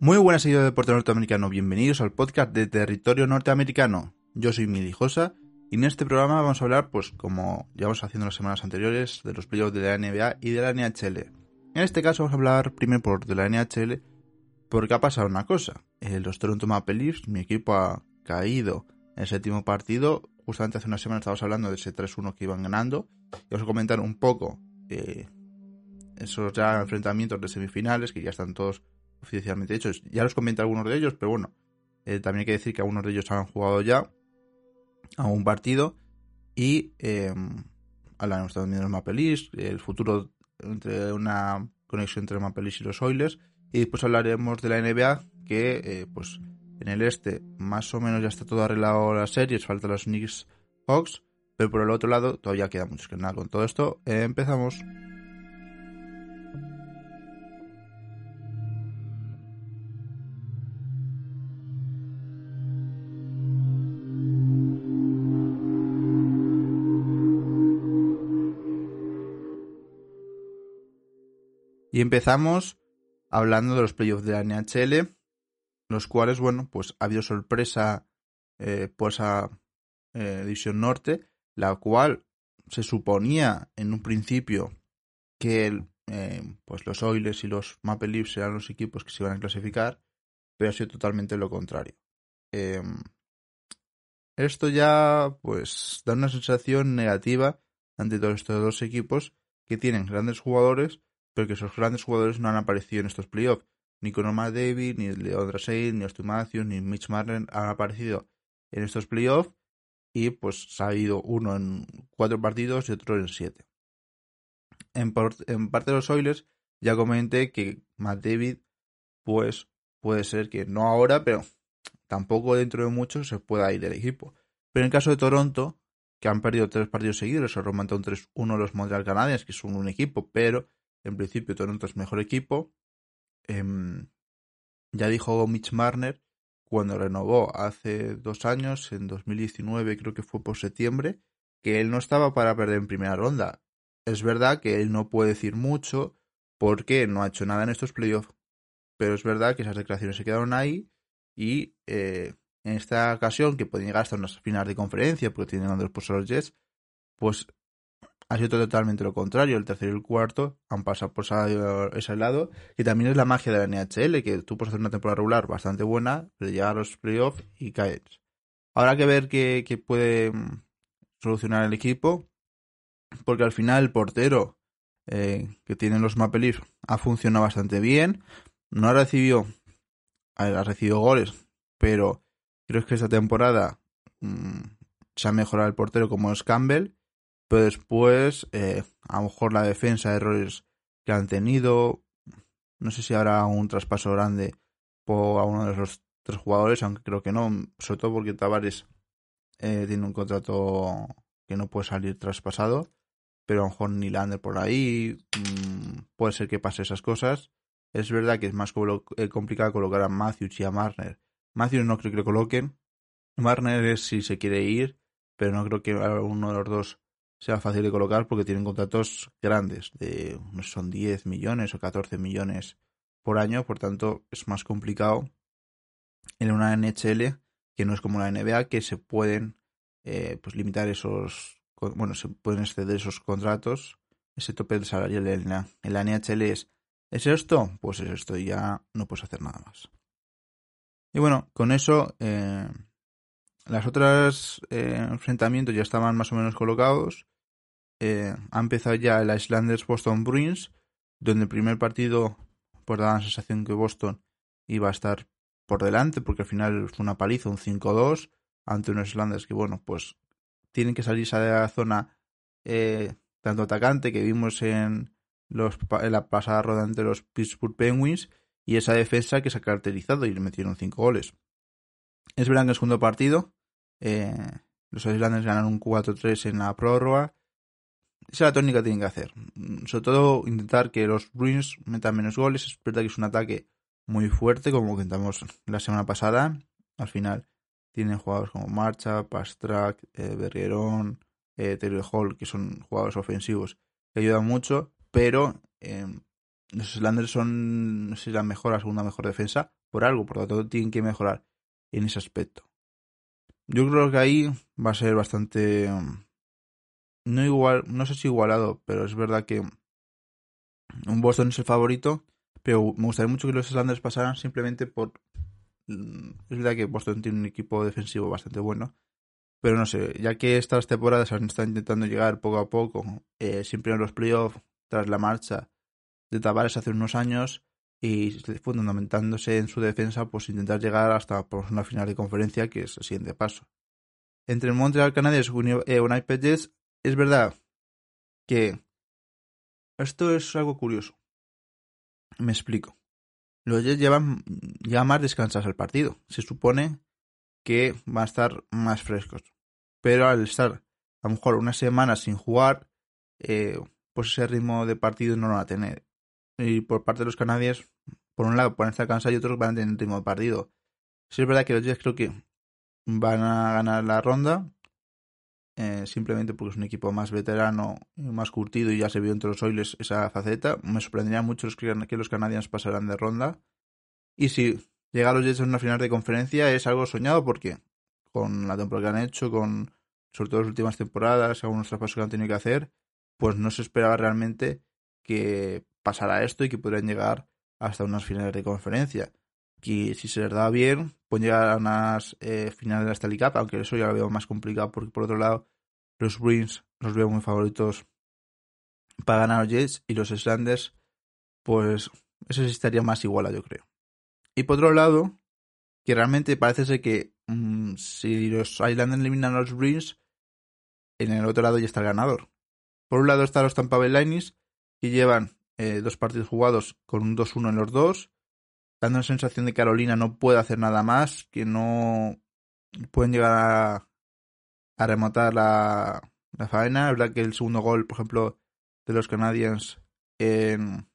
Muy buenas seguidores de deporte norteamericano, bienvenidos al podcast de Territorio Norteamericano. Yo soy Mili Josa y en este programa vamos a hablar, pues como llevamos haciendo las semanas anteriores, de los playoffs de la NBA y de la NHL. En este caso vamos a hablar primero por de la NHL porque ha pasado una cosa. Eh, los Toronto Maple Leafs, mi equipo ha caído en el séptimo partido. Justamente hace una semana estábamos hablando de ese 3-1 que iban ganando. Y vamos a comentar un poco eh, esos ya enfrentamientos de semifinales que ya están todos oficialmente hechos. Ya los comenté algunos de ellos, pero bueno, eh, también hay que decir que algunos de ellos han jugado ya a un partido y eh, hablaremos también de los Maple Leafs, el futuro entre una conexión entre Maple Leafs y los Oilers y después hablaremos de la NBA que eh, pues en el este más o menos ya está todo arreglado las series, falta los Knicks Hawks, pero por el otro lado todavía queda mucho que nada. Con todo esto empezamos. Y empezamos hablando de los playoffs de la NHL, los cuales, bueno, pues ha habido sorpresa eh, por esa eh, división norte, la cual se suponía en un principio que eh, pues los Oilers y los Maple Leafs eran los equipos que se iban a clasificar, pero ha sido totalmente lo contrario. Em, esto ya pues da una sensación negativa ante todos estos dos equipos que tienen grandes jugadores, pero que esos grandes jugadores no han aparecido en estos playoffs. Ni Conor McDavid, ni Leon Draisaitl, ni Austin Matthews, ni Mitch Marner han aparecido en estos playoffs y pues se ha ido uno en cuatro partidos y otro en siete. En, parte de los Oilers ya comenté que McDavid pues puede ser que no ahora, pero tampoco dentro de mucho se pueda ir del equipo. Pero en el caso de Toronto, que han perdido tres partidos seguidos, se remontan un 3-1 los Montreal Canadiens, que son un equipo, pero en principio Toronto es mejor equipo. Em, ya dijo Mitch Marner cuando renovó hace dos años, en 2019 creo que fue por septiembre, que él no estaba para perder en primera ronda. Es verdad que él no puede decir mucho porque no ha hecho nada en estos playoffs. Pero es verdad que esas declaraciones se quedaron ahí y eh, en esta ocasión, que pueden llegar hasta unas finales de conferencia porque tienen por los Jets, pues ha sido totalmente lo contrario. El tercero y el cuarto han pasado por ese lado. Y también es la magia de la NHL, que tú puedes hacer una temporada regular bastante buena, pero llegar a los playoffs y caes. Habrá que ver qué, puede mm, solucionar el equipo, porque al final el portero eh, que tienen los Maple Leafs ha funcionado bastante bien. No ha recibido, ha recibido goles, pero creo que esta temporada mm, se ha mejorado el portero como es Campbell pero después, eh, a lo mejor la defensa, errores que han tenido. No sé si habrá un traspaso grande por a uno de los tres jugadores, aunque creo que no, sobre todo porque Tavares eh, tiene un contrato que no puede salir traspasado, pero a lo mejor Nylander por ahí, mmm, puede ser que pase esas cosas. Es verdad que es más eh, complicado colocar a Matthews y a Marner. Matthews no creo que lo coloquen. Marner es si se quiere ir, pero no creo que uno de los dos sea fácil de colocar porque tienen contratos grandes, de son 10 millones o 14 millones por año, por tanto es más complicado en una NHL que no es como la NBA que se pueden eh, pues limitar esos bueno se pueden exceder esos contratos ese tope de salario en la, en la NHL es ¿es esto? pues es esto y ya no puedes hacer nada más y bueno con eso eh, las otras eh, enfrentamientos ya estaban más o menos colocados. Eh, ha empezado ya el Islanders Boston Bruins, donde el primer partido pues daba la sensación que Boston iba a estar por delante, porque al final fue una paliza, un 5-2 ante unos Islanders que, bueno, pues tienen que salirse de la zona eh, tanto atacante que vimos en, los, en la pasada ronda ante los Pittsburgh Penguins y esa defensa que se ha caracterizado y le metieron 5 goles. Es verdad que el segundo partido eh, los Islanders ganaron un 4-3 en la prórroga. Esa es la tónica que tienen que hacer. Sobre todo intentar que los Bruins metan menos goles. Es verdad que es un ataque muy fuerte, como comentamos la semana pasada. Al final tienen jugadores como Marcha, Pastrak, eh, Berrierón, eh, Hall, que son jugadores ofensivos que ayudan mucho, pero eh, los Islanders son, no sé la mejor, la segunda mejor defensa, por algo, por lo tanto tienen que mejorar en ese aspecto. Yo creo que ahí va a ser bastante. No igual, no sé si igualado, pero es verdad que un Boston es el favorito, pero me gustaría mucho que los Islanders pasaran simplemente por. Mm, es verdad que Boston tiene un equipo defensivo bastante bueno, pero no sé, ya que estas temporadas han estado intentando llegar poco a poco, eh, siempre en los playoffs, tras la marcha de Tavares hace unos años, y fundamentándose en su defensa, pues intentar llegar hasta por una final de conferencia, que es el siguiente paso. Entre el Montreal Canadiens y eh, Winnipeg Jets, es verdad que esto es algo curioso. Me explico. Los Jets llevan ya más descansados el partido. Se supone que van a estar más frescos. Pero al estar a lo mejor una semana sin jugar, eh, pues ese ritmo de partido no lo van a tener y por parte de los canadienses, por un lado pueden estar cansados y otros van a tener el de partido. Sí es verdad que los Jets creo que van a ganar la ronda, eh, simplemente porque es un equipo más veterano, más curtido y ya se vio entre los Oilers esa faceta. Me sorprendería mucho que los canadienses pasaran de ronda. Y si llega a los Jets en una final de conferencia es algo soñado porque con la temporada que han hecho, con sobre todo las últimas temporadas, algunos traspasos que han tenido que hacer, pues no se esperaba realmente que pasará esto y que podrían llegar hasta unas finales de conferencia. Que si se les da bien, pueden llegar a unas eh, finales de la Stanley Cup, aunque eso ya lo veo más complicado porque por otro lado los Bruins los veo muy favoritos para ganar los Jets y los Islanders pues eso estaría más igual yo creo. Y por otro lado, que realmente parece ser que mm, si los Islanders eliminan a los Bruins, en el otro lado ya está el ganador. Por un lado están los Tampa Bay que llevan eh, dos partidos jugados con un 2-1 en los dos, dando la sensación de que Carolina no puede hacer nada más, que no pueden llegar a, a remontar la, la faena. Es verdad que el segundo gol, por ejemplo, de los Canadiens en,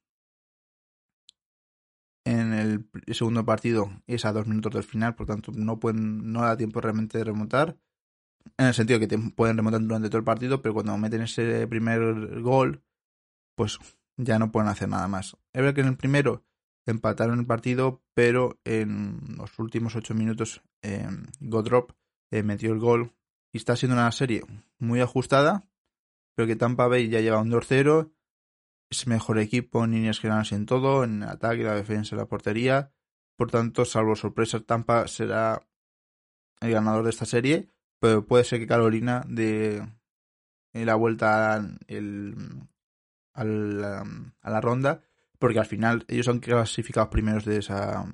en el segundo partido es a dos minutos del final, por tanto no pueden no da tiempo realmente de remontar. En el sentido que pueden remontar durante todo el partido, pero cuando meten ese primer gol, pues ya no pueden hacer nada más. Es verdad que en el primero empataron el partido, pero en los últimos ocho minutos eh, Godrop eh, metió el gol y está siendo una serie muy ajustada, pero que Tampa Bay ya lleva un 2-0, es mejor equipo en líneas generales en todo, en el ataque, la defensa, la portería, por tanto, salvo sorpresas, Tampa será el ganador de esta serie, pero puede ser que Carolina de la vuelta el, a la ronda, porque al final ellos son clasificados primeros de esa,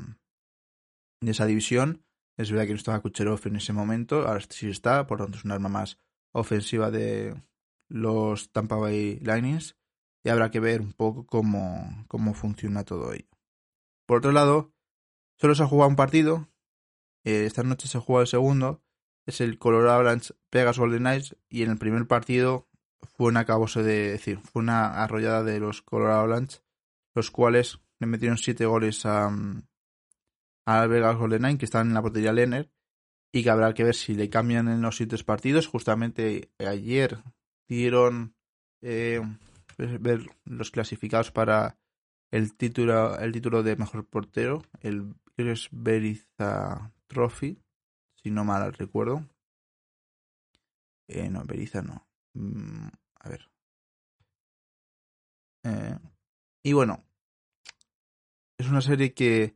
de esa división. Es verdad que no estaba Kucherov en ese momento, ahora sí está, por lo tanto es un arma más ofensiva de los Tampa Bay Lightning y habrá que ver un poco cómo, cómo funciona todo ello. Por otro lado, solo se ha jugado un partido, eh, esta noche se juega el segundo, es el Colorado Avalanche Pegas Golden Knights y en el primer partido fue una acabose de decir, fue una arrollada de los Colorado Avalanche, los cuales le metieron siete goles a, a Vegas Golden Knight, que están en la portería Lenner, y que habrá que ver si le cambian en los siguientes partidos. Justamente ayer dieron eh, ver los clasificados para el título, el título de mejor portero, el Beriza Trophy, si no mal recuerdo. Eh, no, Beriza no. Mm, a ver. Eh, y bueno, es una serie que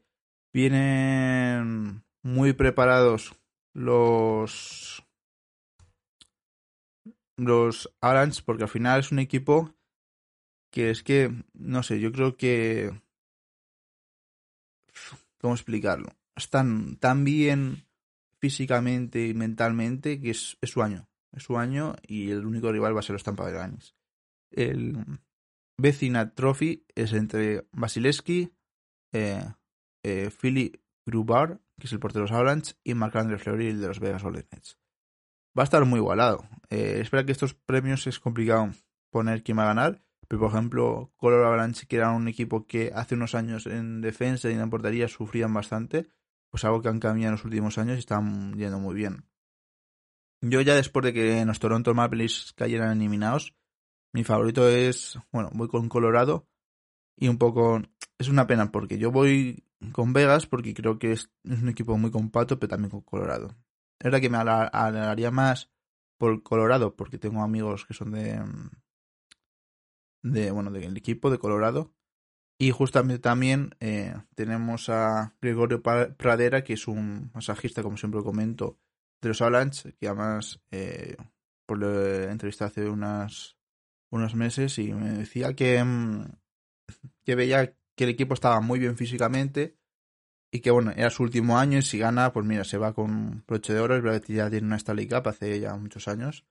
vienen muy preparados los los Orange porque al final es un equipo que es que no sé yo creo que ¿cómo explicarlo? Están tan bien físicamente y mentalmente que es, su año. Su año y el único rival va a ser los Tampa Bay. El Vecina Trophy es entre Vasilevsky, eh, eh, Philly Grubar, que es el portero de los Avalanche, y Marc-André Fleury, de los Vegas Golden. Va a estar muy igualado. Eh, espera que estos premios es complicado poner quién va a ganar, pero por ejemplo, Color Avalanche, que era un equipo que hace unos años en defensa y en portería sufrían bastante, pues algo que han cambiado en los últimos años y están yendo muy bien. Yo ya después de que los Toronto Maple Leafs cayeran eliminados, mi favorito es, bueno, voy con Colorado y un poco es una pena porque yo voy con Vegas porque creo que es, un equipo muy compacto, pero también con Colorado. Es verdad que me alegraría más por Colorado porque tengo amigos que son de de bueno del equipo de Colorado y justamente también eh, tenemos a Gregorio Pradera que es un masajista como siempre comento de los Avalanche que además eh, por la entrevista hace unas unos meses y me decía que, mm, que veía que el equipo estaba muy bien físicamente y que bueno, era su último año y si gana, pues mira, se va con broche de oro, es verdad que ya tiene una Stanley Cup hace ya muchos años,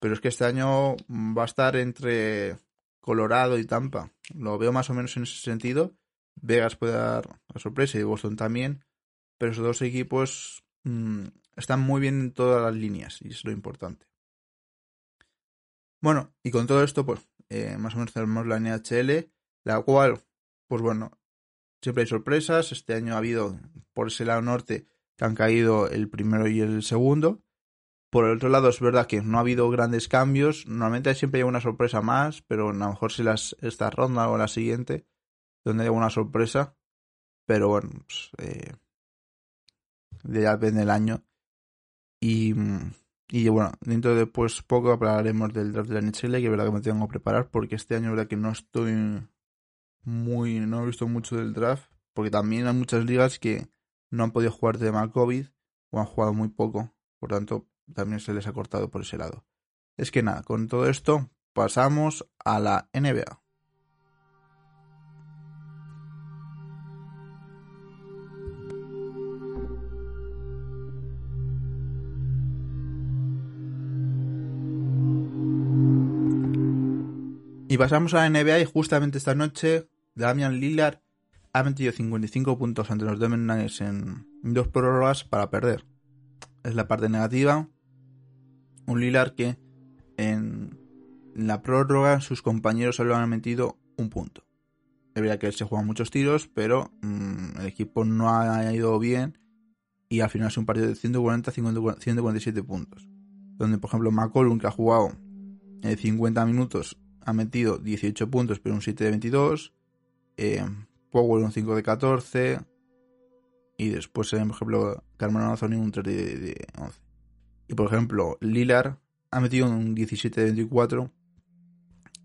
pero es que este año va a estar entre Colorado y Tampa, lo veo más o menos en ese sentido, Vegas puede dar la sorpresa y Boston también, pero esos dos equipos mm, están muy bien en todas las líneas y es lo importante. Bueno, y con todo esto, pues eh, más o menos tenemos la NHL, la cual, pues bueno, siempre hay sorpresas. Este año ha habido por ese lado norte que han caído el primero y el segundo. Por el otro lado, es verdad que no ha habido grandes cambios. Normalmente siempre hay una sorpresa más, pero a lo mejor si las, esta ronda o la siguiente, donde hay una sorpresa. Pero bueno, pues, eh, ya depende del año. Y bueno, dentro de pues poco hablaremos del draft de la NHL, que es verdad que me tengo que preparar, porque este año verdad que no estoy muy, no he visto mucho del draft, porque también hay muchas ligas que no han podido jugar de tema COVID o han jugado muy poco, por tanto también se les ha cortado por ese lado. Es que nada, con todo esto pasamos a la NBA. Y pasamos a la NBA y justamente esta noche Damian Lillard ha metido 55 puntos ante los Denver Nuggets en dos prórrogas para perder. Es la parte negativa. Un Lillard que en la prórroga sus compañeros solo han metido un punto. Es verdad que se juega muchos tiros, pero mm, el equipo no ha ido bien y al final es un partido de 140-147 puntos. Donde, por ejemplo, McCollum, que ha jugado 50 minutos, ha metido 18 puntos, pero un 7 de 22. Eh, Powell un 5 de 14. Y después, por ejemplo, Carmen Anthony un 3 de, 11. Y por ejemplo, Lilar ha metido un 17 de 24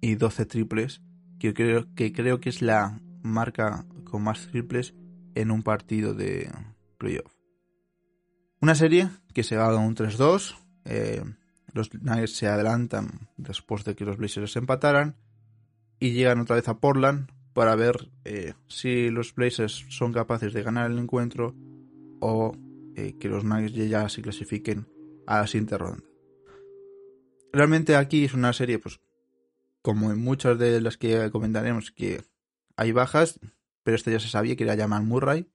y 12 triples, que creo, que creo que es la marca con más triples en un partido de playoff. Una serie que se va a un 3-2. Eh, los Nuggets se adelantan después de que los Blazers empataran y llegan otra vez a Portland para ver eh, si los Blazers son capaces de ganar el encuentro o eh, que los Nuggets ya se clasifiquen a la siguiente ronda. Realmente aquí es una serie, pues, como en muchas de las que comentaremos, que hay bajas, pero este ya se sabía que era Jamal Murray.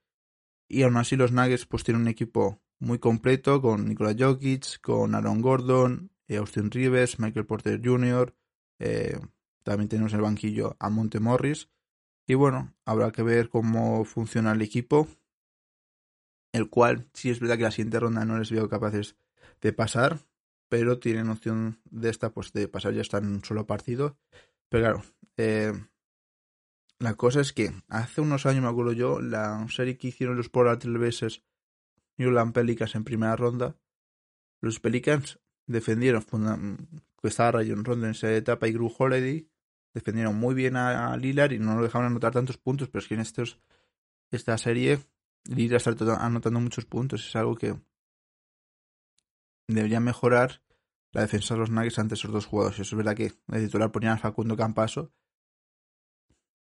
Y aún así los Nuggets pues tienen un equipo muy completo con Nikola Jokic, con Aaron Gordon, eh, Austin Rivers, Michael Porter Jr., eh, también tenemos en el banquillo a Monte Morris. Y bueno, habrá que ver cómo funciona el equipo, el cual sí es verdad que la siguiente ronda no les veo capaces de pasar, pero tienen opción de esta, pues de pasar ya está en un solo partido. Pero claro, eh, la cosa es que hace unos años, me acuerdo yo, la serie que hicieron los Portland Trailblazers New Orleans Pelicans en primera ronda, los Pelicans defendieron que estaba Rayon Rondo en esa etapa y Gru Holiday defendieron muy bien a, Lillard y no lo dejaron anotar tantos puntos, pero es que en estos esta serie Lillard está anotando muchos puntos, es algo que debería mejorar la defensa de los Nuggets ante esos dos jugadores. Eso es verdad que el titular ponía a Facundo Campaso,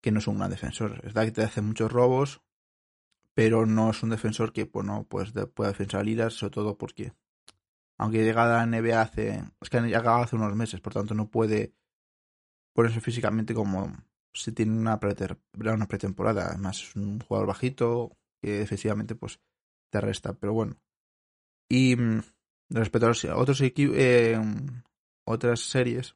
que no es un gran defensor. Es verdad que te hace muchos robos, pero no es un defensor que pues, no pues, pueda defensar liras, sobre todo porque, aunque llega a la NBA hace, es que ha llegado hace unos meses, por tanto no puede ponerse físicamente como si tiene una, una pretemporada. Además, es un jugador bajito que defensivamente pues te resta, pero bueno. Y mm, respecto a otros equipos, eh, otras series,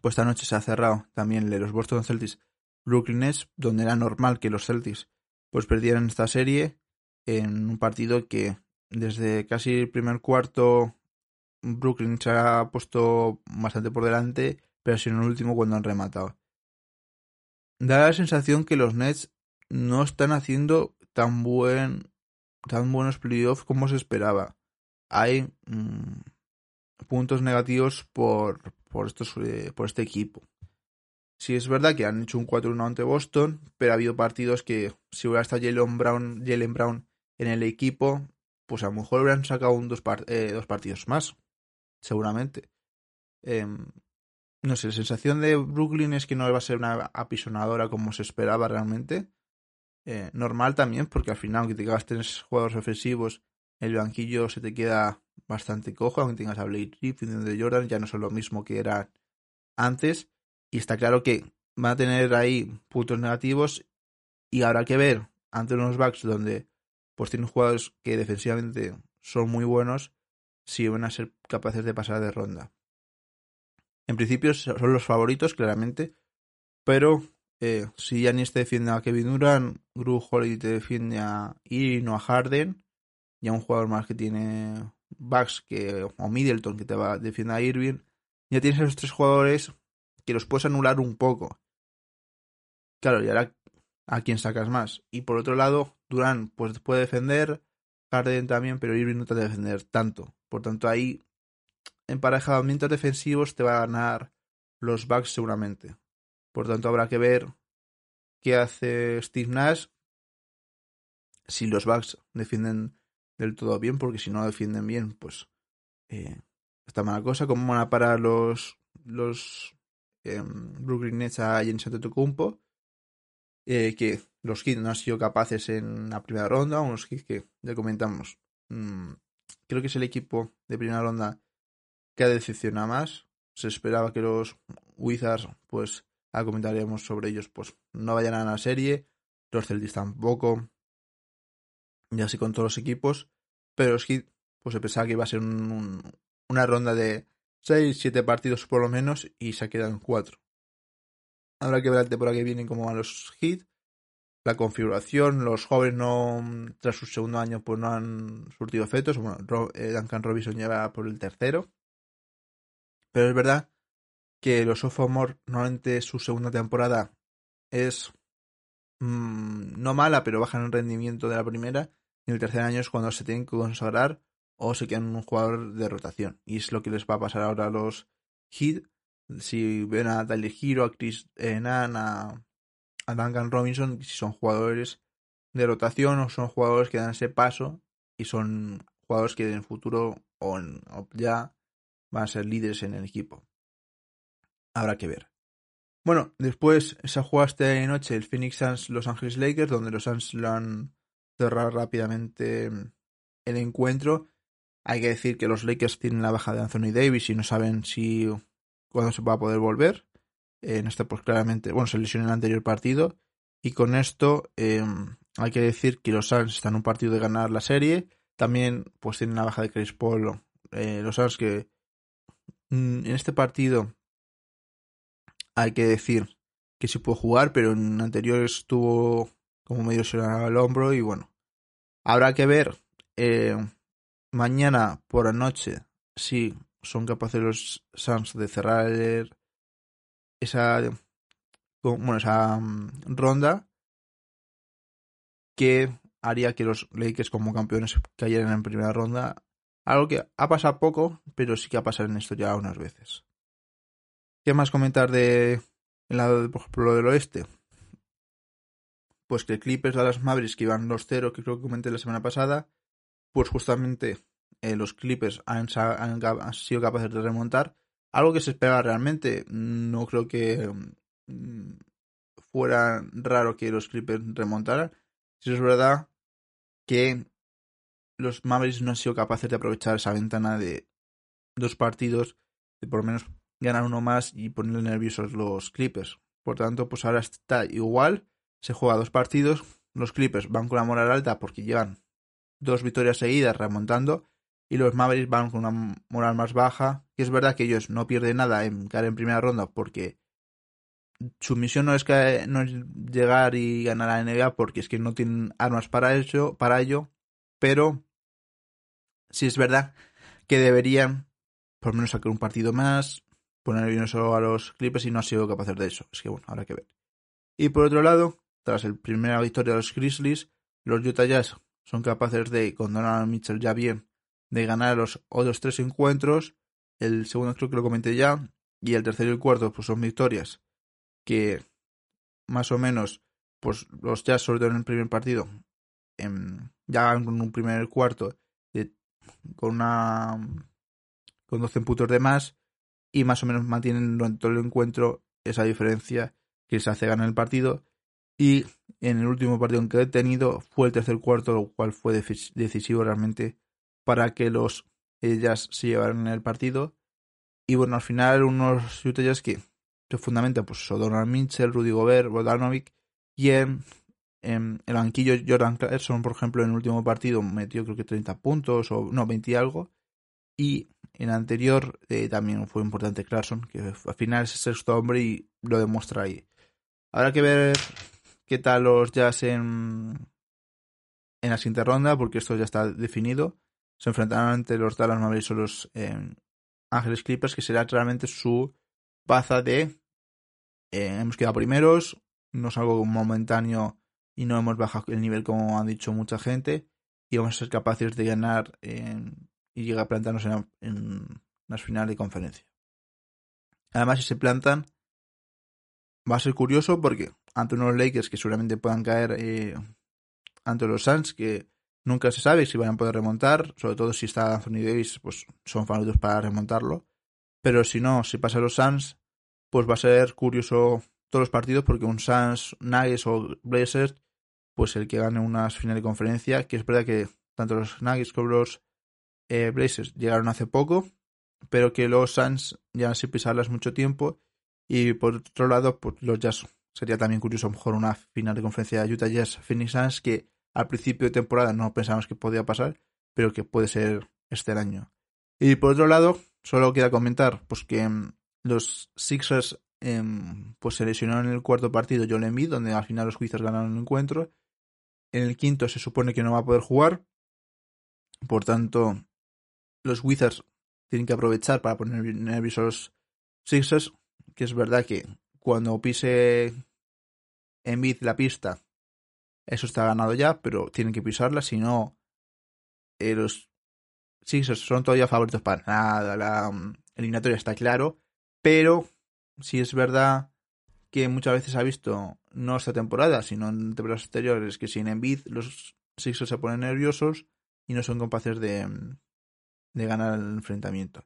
pues esta noche se ha cerrado también los Boston Celtics Brooklyn Nets, donde era normal que los Celtics pues perdieran esta serie en un partido que desde casi el primer cuarto Brooklyn se ha puesto bastante por delante, pero en el último cuando han rematado. Da la sensación que los Nets no están haciendo tan buen tan buenos playoffs como se esperaba. Hay mm, puntos negativos por, por, estos, eh, por este equipo. Sí es verdad que han hecho un 4-1 ante Boston, pero ha habido partidos que si hubiera estado Jalen Brown, Jalen Brown en el equipo, pues a lo mejor hubieran sacado un dos, eh, dos partidos más, seguramente. Em, no sé, la sensación de Brooklyn es que no va a ser una apisonadora como se esperaba realmente. Eh, normal también, porque al final, aunque te gastes jugadores ofensivos, el banquillo se te queda bastante cojo, aunque tengas a Blake Griffin de Jordan, ya no son lo mismo que era antes. Y está claro que van a tener ahí puntos negativos y habrá que ver ante unos backs donde pues tienen jugadores que defensivamente son muy buenos si van a ser capaces de pasar de ronda. En principio son los favoritos, claramente, pero eh, si Yanis te defiende a Kevin Durant, Gru Holiday te defiende a Irino a Harden, y a un jugador más que tiene Bucks que, o Middleton que te va a defender a Irving, ya tienes esos tres jugadores que los puedes anular un poco. Claro, y ahora a quién sacas más. Y por otro lado, Durán pues puede defender, Harden también, pero Irving no te a defender tanto. Por tanto, ahí emparejamientos defensivos te va a ganar los Bucks seguramente. Por tanto, habrá que ver qué hace Steve Nash si los Bucks defienden del todo bien, porque si no defienden bien, pues eh, está mala cosa. ¿Cómo van a parar los, los eh, Brooklyn Nets a Giannis Antetokounmpo? Eh, que los Heat no han sido capaces en la primera ronda, unos Heat que ya comentamos. Mm, creo que es el equipo de primera ronda que ha decepcionado más. Se esperaba que los Wizards, pues, a comentaremos sobre ellos, pues, no vayan a la serie. Los Celtics tampoco y así con todos los equipos, pero es que pues se pensaba que iba a ser una ronda de 6, 7 partidos por lo menos y se quedan 4. Habrá que ver la temporada que viene cómo van los hits, la configuración, los jóvenes no, tras su segundo año pues no han surtido efectos, bueno, eh, Duncan Robinson lleva por el tercero, pero es verdad que los sophomore normalmente su segunda temporada es mm, no mala, pero bajan el rendimiento de la primera y el tercer año es cuando se tienen que consagrar o se quedan un jugador de rotación. Y es lo que les va a pasar ahora a los Heat. Si ven a Tyler Hero, a Chris Enan, a, Duncan Robinson, si son jugadores de rotación o son jugadores que dan ese paso y son jugadores que en el futuro o, ya van a ser líderes en el equipo. Habrá que ver. Bueno, después se jugado esta noche el Phoenix Suns Los Angeles Lakers, donde los Suns lo han cerrar rápidamente el encuentro. Hay que decir que los Lakers tienen la baja de Anthony Davis y no saben si cuándo se va a poder volver. En este, pues claramente, bueno, se lesionó en el anterior partido. Y con esto em, hay que decir que los Suns están en un partido de ganar la serie. También pues tienen la baja de Chris Paul. Eh, los Suns que mm, en este partido hay que decir que sí pudo jugar, pero en anteriores estuvo como medio sonaba el hombro y bueno, habrá que ver eh, mañana por la noche si son capaces los Suns de cerrar esa bueno, esa mm, ronda que haría que los Lakers como campeones cayeran en primera ronda. Algo que ha pasado poco, pero sí que ha pasado en esto ya unas veces. ¿Qué más comentar de el lado, por ejemplo, del oeste? pues que Clippers a las Mavericks que iban 2-0, que creo que comenté la semana pasada, pues justamente eh, los Clippers han, sido capaces de remontar. Algo que se esperaba realmente. No creo que mm, fuera raro que los Clippers remontaran. si es verdad que los Mavericks no han sido capaces de aprovechar esa ventana de dos partidos, de por lo menos ganar uno más y ponerle nerviosos los Clippers. Por tanto, pues ahora está igual, se juega dos partidos, los Clippers van con la moral alta porque llevan dos victorias seguidas remontando y los Mavericks van con una moral más baja, que es verdad que ellos no pierden nada en caer en primera ronda porque su misión no es, que, no es llegar y ganar a la NBA porque es que no tienen armas para ello, para ello, pero sí es verdad que deberían por menos sacar un partido más, poner bien solo a los Clippers y no ha sido capaz de eso. Es que bueno, habrá que ver. Y por otro lado, tras el primera victoria de los Grizzlies, los Utah Jazz son capaces de, con Donovan Mitchell ya bien, de ganar los otros tres encuentros. El segundo creo que lo comenté ya. Y el tercero y el cuarto pues son victorias que más o menos pues los Jazz sobre todo en el primer partido em, ya con un primer cuarto de, con una con 12 puntos de más y más o menos mantienen durante todo el encuentro esa diferencia que se hace ganar el partido y en el último partido que he tenido fue el tercer cuarto lo cual fue decisivo realmente para que los Jazz se llevaran el partido y bueno al final unos Utah Jazz que se fundamenta pues Donald Mitchell, Rudy Gobert, Bogdanovic y en, el banquillo Jordan Clarkson, por ejemplo, en el último partido metió creo que 30 puntos o no, 20 y algo. Y en el anterior eh, también fue importante Clarkson, que al final es el sexto hombre y lo demuestra ahí. Habrá que ver qué tal los Jazz en, en la siguiente ronda, porque esto ya está definido. Se enfrentarán ante los Dallas Mavericks o los Ángeles Clippers, que será realmente su baza de eh, hemos quedado primeros, no es algo momentáneo y no hemos bajado el nivel como han dicho mucha gente y vamos a ser capaces de ganar y llegar a plantarnos en, las finales de conferencia. Además, si se plantan, va a ser curioso porque ante unos Lakers que seguramente puedan caer eh, ante los Suns, que nunca se sabe si van a poder remontar, sobre todo si está Anthony Davis, pues son favoritos para remontarlo. Pero si no, si pasa los Suns, pues va a ser curioso todos los partidos porque un Suns, Nuggets o Blazers, pues el que gane unas finales de conferencia, que es verdad que tanto los Nuggets como los eh, Blazers llegaron hace poco, pero que los Suns ya sin pisarlas mucho tiempo y por otro lado, pues los Jazz sería también curioso a lo mejor una final de conferencia de Utah Jazz Phoenix Suns que al principio de temporada no pensamos que podía pasar, pero que puede ser este año. Y por otro lado, Solo queda comentar pues que mm, los Sixers em, pues se lesionaron en el cuarto partido Joel Embiid, donde al final los Wizards ganaron el encuentro. En el quinto se supone que no va a poder jugar. Por tanto, los Wizards tienen que aprovechar para poner nerviosos a los Sixers, que es verdad que cuando pise Embiid la pista, eso está ganado ya, pero tienen que pisarla, si no, eh, los sí, son todavía favoritos para nada. La mm, eliminatoria está claro. Pero sí es verdad que muchas veces ha visto, no esta temporada, sino en temporadas anteriores, que sin Envid los Sixers se ponen nerviosos y no son capaces de, mm, de ganar el enfrentamiento.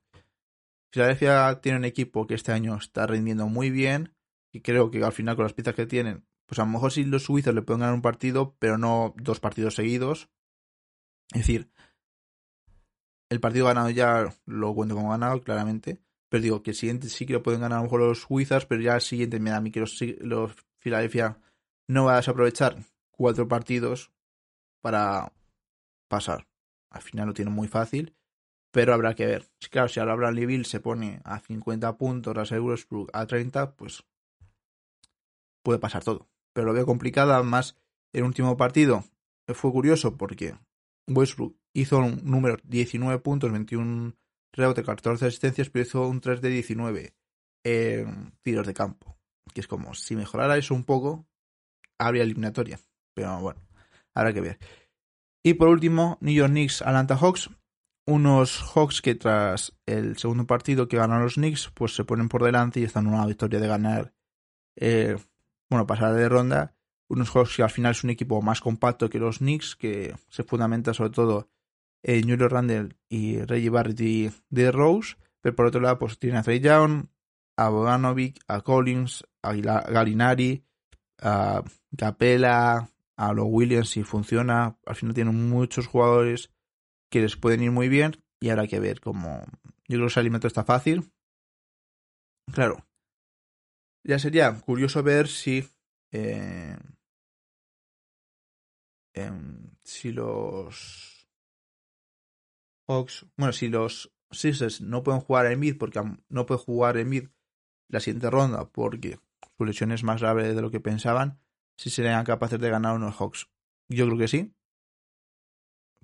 Filadelfia tiene un equipo que este año está rindiendo muy bien y creo que al final con las piezas que tienen, pues a lo mejor sí los suizos le pueden ganar un partido, pero no dos partidos seguidos. Es decir, el partido ganado ya lo cuento como ganado, claramente. Pero digo que el siguiente sí que lo pueden ganar a lo mejor los Wizards, pero ya el siguiente me da a mí que los, los Philadelphia no va a desaprovechar cuatro partidos para pasar. Al final lo tiene muy fácil, pero habrá que ver. Claro, si ahora Bradley Bill se pone a 50 puntos, a Westbrook a 30, pues puede pasar todo. Pero lo veo complicado, además el último partido fue curioso porque Westbrook hizo un número 19 puntos, 21 rebotes, 14 asistencias, pero hizo un 3 de 19 tiros de campo. Que es como, si mejorara eso un poco, habría eliminatoria. Pero bueno, habrá que ver. Y por último, New York Knicks, Atlanta Hawks. Unos Hawks que tras el segundo partido que ganaron los Knicks, pues se ponen por delante y están en una victoria de ganar, eh, bueno, pasar de ronda unos juegos que al final es un equipo más compacto que los Knicks, que se fundamenta sobre todo en Julio Randle y Reggie Barrett de Rose, pero por otro lado pues tiene a Trey Young, a Boganovic, a Collins, a Galinari, a Capela, a lo Williams si funciona. Al final tienen muchos jugadores que les pueden ir muy bien y habrá que ver cómo. Yo creo que ese alimento está fácil. Claro. Ya sería curioso ver si. Eh, em, si los Hawks. Bueno, si los Sixers no pueden jugar en mid porque no pueden jugar en mid la siguiente ronda porque su lesión es más grave de lo que pensaban, si serían capaces de ganar unos Hawks. Yo creo que sí.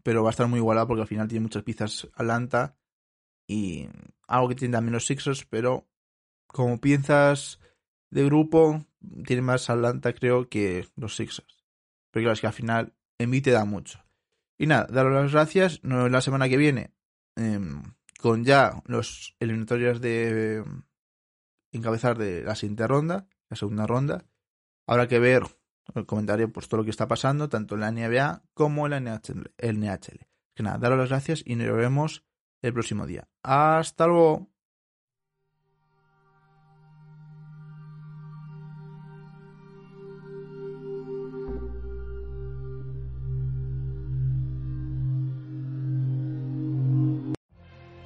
Pero va a estar muy igualado porque al final tiene muchas piezas Atlanta y algo que tiene también los Sixers, pero como piezas de grupo, tiene más Atlanta creo que los Sixers. Pero claro, es que al final en te da mucho. Y nada, daros las gracias. La semana que viene, em, con ya los eliminatorios de encabezar de la siguiente ronda, la segunda ronda. Habrá que ver, comentaré pues todo lo que está pasando, tanto en la NBA como en la NHL. Que nada, daros las gracias y nos vemos el próximo día. Hasta luego.